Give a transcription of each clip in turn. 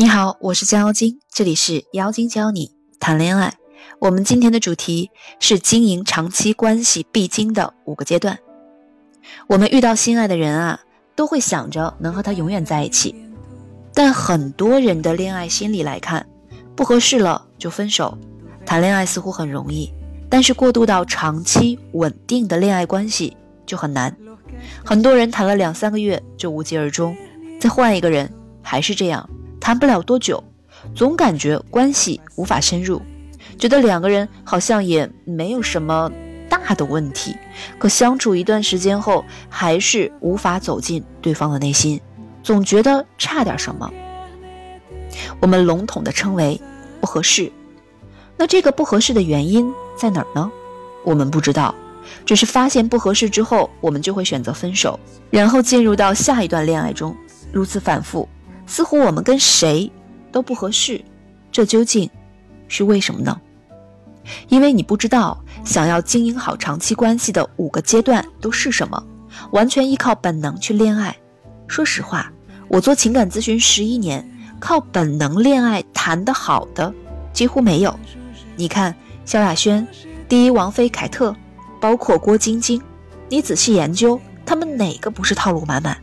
你好，我是江妖精，这里是妖精教你谈恋爱。我们今天的主题是经营长期关系必经的五个阶段。我们遇到心爱的人啊，都会想着能和他永远在一起。但很多人的恋爱心理来看，不合适了就分手。谈恋爱似乎很容易，但是过渡到长期稳定的恋爱关系就很难。很多人谈了两三个月就无疾而终，再换一个人还是这样。谈不了多久，总感觉关系无法深入，觉得两个人好像也没有什么大的问题，可相处一段时间后，还是无法走进对方的内心，总觉得差点什么。我们笼统的称为不合适。那这个不合适的原因在哪儿呢？我们不知道，只是发现不合适之后，我们就会选择分手，然后进入到下一段恋爱中，如此反复。似乎我们跟谁都不合适，这究竟是为什么呢？因为你不知道想要经营好长期关系的五个阶段都是什么，完全依靠本能去恋爱。说实话，我做情感咨询十一年，靠本能恋爱谈得好的几乎没有。你看萧亚轩、第一王妃凯特，包括郭晶晶，你仔细研究，他们哪个不是套路满满？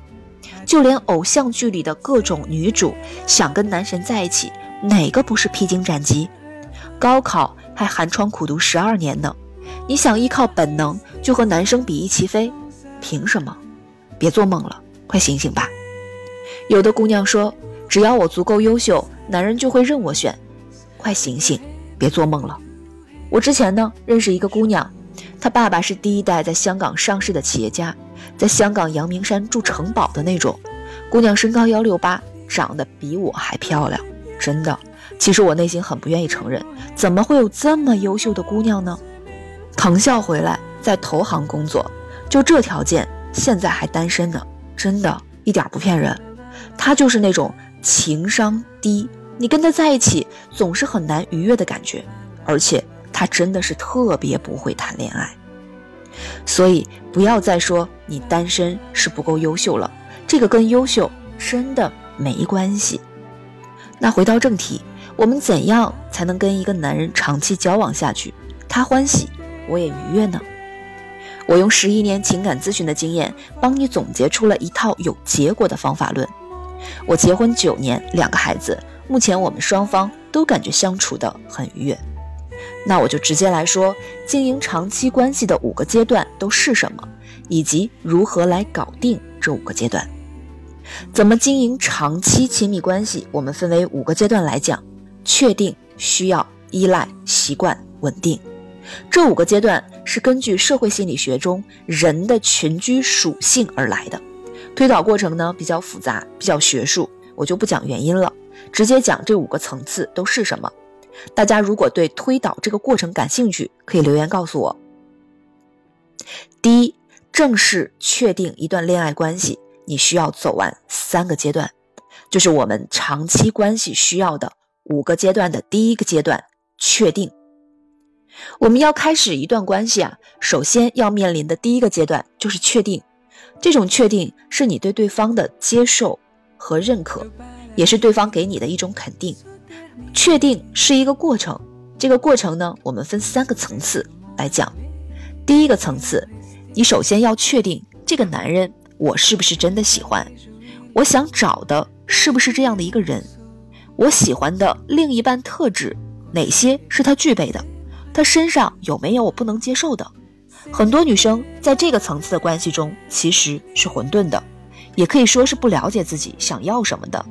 就连偶像剧里的各种女主想跟男神在一起，哪个不是披荆斩棘？高考还寒窗苦读十二年呢，你想依靠本能就和男生比翼齐飞，凭什么？别做梦了，快醒醒吧！有的姑娘说，只要我足够优秀，男人就会任我选。快醒醒，别做梦了！我之前呢认识一个姑娘，她爸爸是第一代在香港上市的企业家。在香港阳明山住城堡的那种姑娘，身高幺六八，长得比我还漂亮，真的。其实我内心很不愿意承认，怎么会有这么优秀的姑娘呢？藤校回来，在投行工作，就这条件，现在还单身呢，真的，一点不骗人。她就是那种情商低，你跟她在一起总是很难愉悦的感觉，而且她真的是特别不会谈恋爱。所以不要再说你单身是不够优秀了，这个跟优秀真的没关系。那回到正题，我们怎样才能跟一个男人长期交往下去，他欢喜，我也愉悦呢？我用十一年情感咨询的经验，帮你总结出了一套有结果的方法论。我结婚九年，两个孩子，目前我们双方都感觉相处的很愉悦。那我就直接来说，经营长期关系的五个阶段都是什么，以及如何来搞定这五个阶段。怎么经营长期亲密关系？我们分为五个阶段来讲：确定、需要、依赖、习惯、稳定。这五个阶段是根据社会心理学中人的群居属性而来的。推导过程呢比较复杂，比较学术，我就不讲原因了，直接讲这五个层次都是什么。大家如果对推导这个过程感兴趣，可以留言告诉我。第一，正式确定一段恋爱关系，你需要走完三个阶段，就是我们长期关系需要的五个阶段的第一个阶段——确定。我们要开始一段关系啊，首先要面临的第一个阶段就是确定。这种确定是你对对方的接受和认可，也是对方给你的一种肯定。确定是一个过程，这个过程呢，我们分三个层次来讲。第一个层次，你首先要确定这个男人我是不是真的喜欢，我想找的是不是这样的一个人，我喜欢的另一半特质哪些是他具备的，他身上有没有我不能接受的。很多女生在这个层次的关系中其实是混沌的，也可以说是不了解自己想要什么的，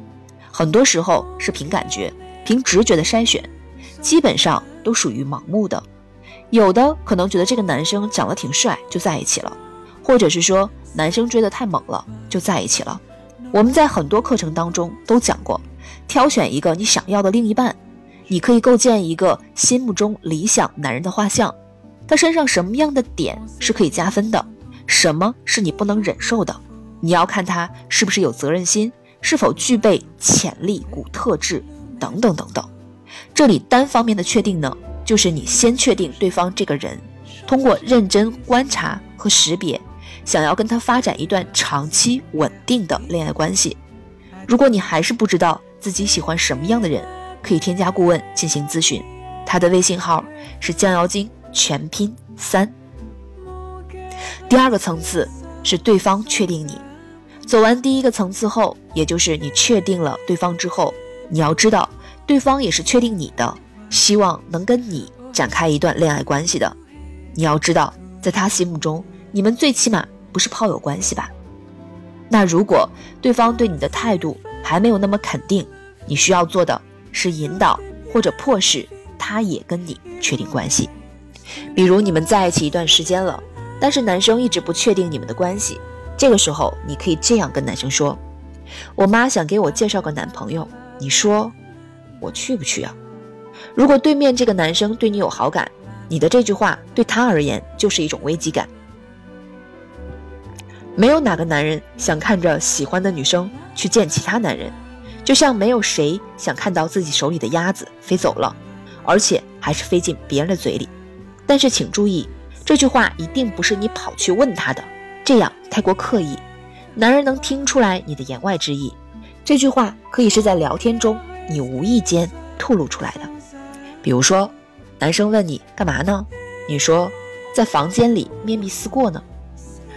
很多时候是凭感觉。凭直觉的筛选，基本上都属于盲目的。有的可能觉得这个男生长得挺帅，就在一起了；或者是说男生追得太猛了，就在一起了。我们在很多课程当中都讲过，挑选一个你想要的另一半，你可以构建一个心目中理想男人的画像。他身上什么样的点是可以加分的，什么是你不能忍受的？你要看他是不是有责任心，是否具备潜力股特质。等等等等，这里单方面的确定呢，就是你先确定对方这个人，通过认真观察和识别，想要跟他发展一段长期稳定的恋爱关系。如果你还是不知道自己喜欢什么样的人，可以添加顾问进行咨询。他的微信号是降妖精全拼三。第二个层次是对方确定你。走完第一个层次后，也就是你确定了对方之后，你要知道对方也是确定你的，希望能跟你展开一段恋爱关系的。你要知道，在他心目中，你们最起码不是炮友关系吧？那如果对方对你的态度还没有那么肯定，你需要做的是引导或者迫使他也跟你确定关系。比如你们在一起一段时间了，但是男生一直不确定你们的关系。这个时候，你可以这样跟男生说：“我妈想给我介绍个男朋友，你说我去不去啊？”如果对面这个男生对你有好感，你的这句话对他而言就是一种危机感。没有哪个男人想看着喜欢的女生去见其他男人，就像没有谁想看到自己手里的鸭子飞走了，而且还是飞进别人的嘴里。但是请注意，这句话一定不是你跑去问他的。这样太过刻意，男人能听出来你的言外之意。这句话可以是在聊天中你无意间吐露出来的。比如说，男生问你干嘛呢？你说在房间里面壁思过呢。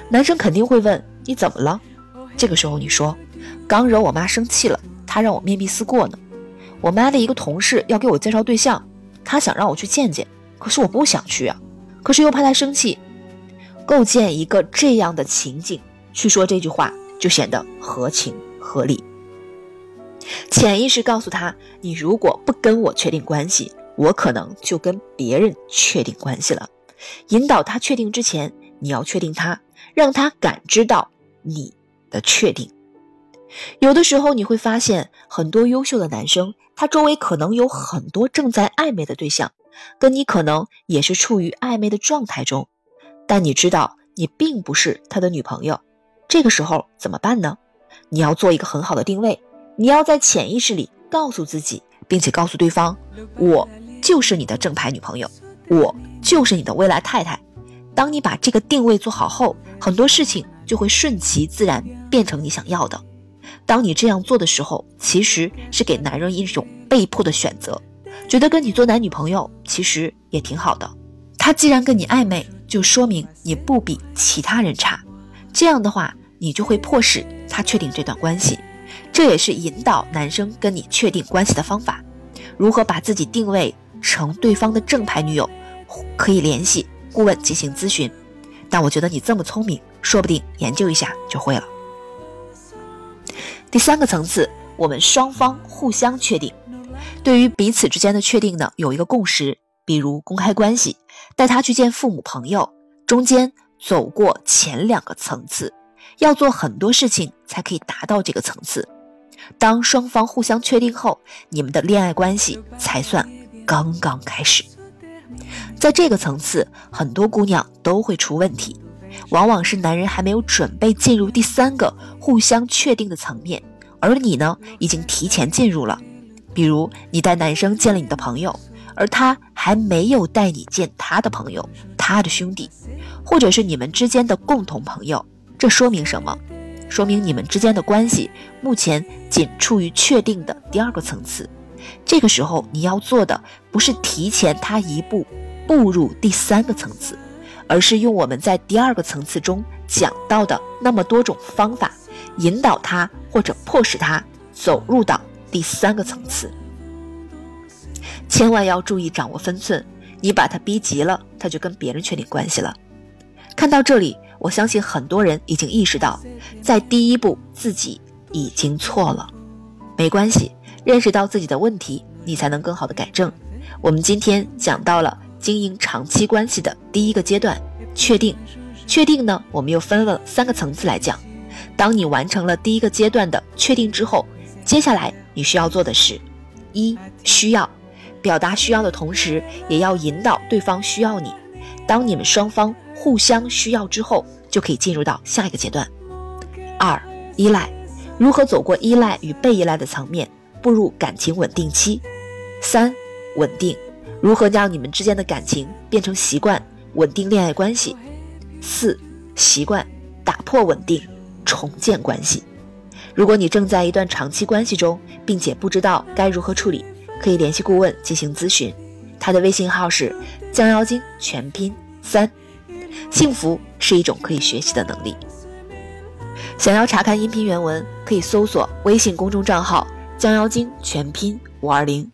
男生肯定会问你怎么了？这个时候你说刚惹我妈生气了，她让我面壁思过呢。我妈的一个同事要给我介绍对象，她想让我去见见，可是我不想去啊，可是又怕她生气。构建一个这样的情景去说这句话，就显得合情合理。潜意识告诉他：你如果不跟我确定关系，我可能就跟别人确定关系了。引导他确定之前，你要确定他，让他感知到你的确定。有的时候你会发现，很多优秀的男生，他周围可能有很多正在暧昧的对象，跟你可能也是处于暧昧的状态中。但你知道你并不是他的女朋友，这个时候怎么办呢？你要做一个很好的定位，你要在潜意识里告诉自己，并且告诉对方，我就是你的正牌女朋友，我就是你的未来太太。当你把这个定位做好后，很多事情就会顺其自然变成你想要的。当你这样做的时候，其实是给男人一种被迫的选择，觉得跟你做男女朋友其实也挺好的。他既然跟你暧昧。就说明你不比其他人差，这样的话，你就会迫使他确定这段关系，这也是引导男生跟你确定关系的方法。如何把自己定位成对方的正牌女友，可以联系顾问进行咨询。但我觉得你这么聪明，说不定研究一下就会了。第三个层次，我们双方互相确定，对于彼此之间的确定呢，有一个共识，比如公开关系。带他去见父母朋友，中间走过前两个层次，要做很多事情才可以达到这个层次。当双方互相确定后，你们的恋爱关系才算刚刚开始。在这个层次，很多姑娘都会出问题，往往是男人还没有准备进入第三个互相确定的层面，而你呢，已经提前进入了。比如，你带男生见了你的朋友。而他还没有带你见他的朋友、他的兄弟，或者是你们之间的共同朋友，这说明什么？说明你们之间的关系目前仅处于确定的第二个层次。这个时候你要做的不是提前他一步步入第三个层次，而是用我们在第二个层次中讲到的那么多种方法，引导他或者迫使他走入到第三个层次。千万要注意掌握分寸，你把他逼急了，他就跟别人确定关系了。看到这里，我相信很多人已经意识到，在第一步自己已经错了。没关系，认识到自己的问题，你才能更好的改正。我们今天讲到了经营长期关系的第一个阶段，确定。确定呢，我们又分了三个层次来讲。当你完成了第一个阶段的确定之后，接下来你需要做的是：一需要。表达需要的同时，也要引导对方需要你。当你们双方互相需要之后，就可以进入到下一个阶段。二、依赖，如何走过依赖与被依赖的层面，步入感情稳定期。三、稳定，如何将你们之间的感情变成习惯，稳定恋爱关系。四、习惯，打破稳定，重建关系。如果你正在一段长期关系中，并且不知道该如何处理，可以联系顾问进行咨询。他的微信号是将妖精全拼三。幸福是一种可以学习的能力。想要查看音频原文，可以搜索微信公众账号“将妖精全拼五二零”。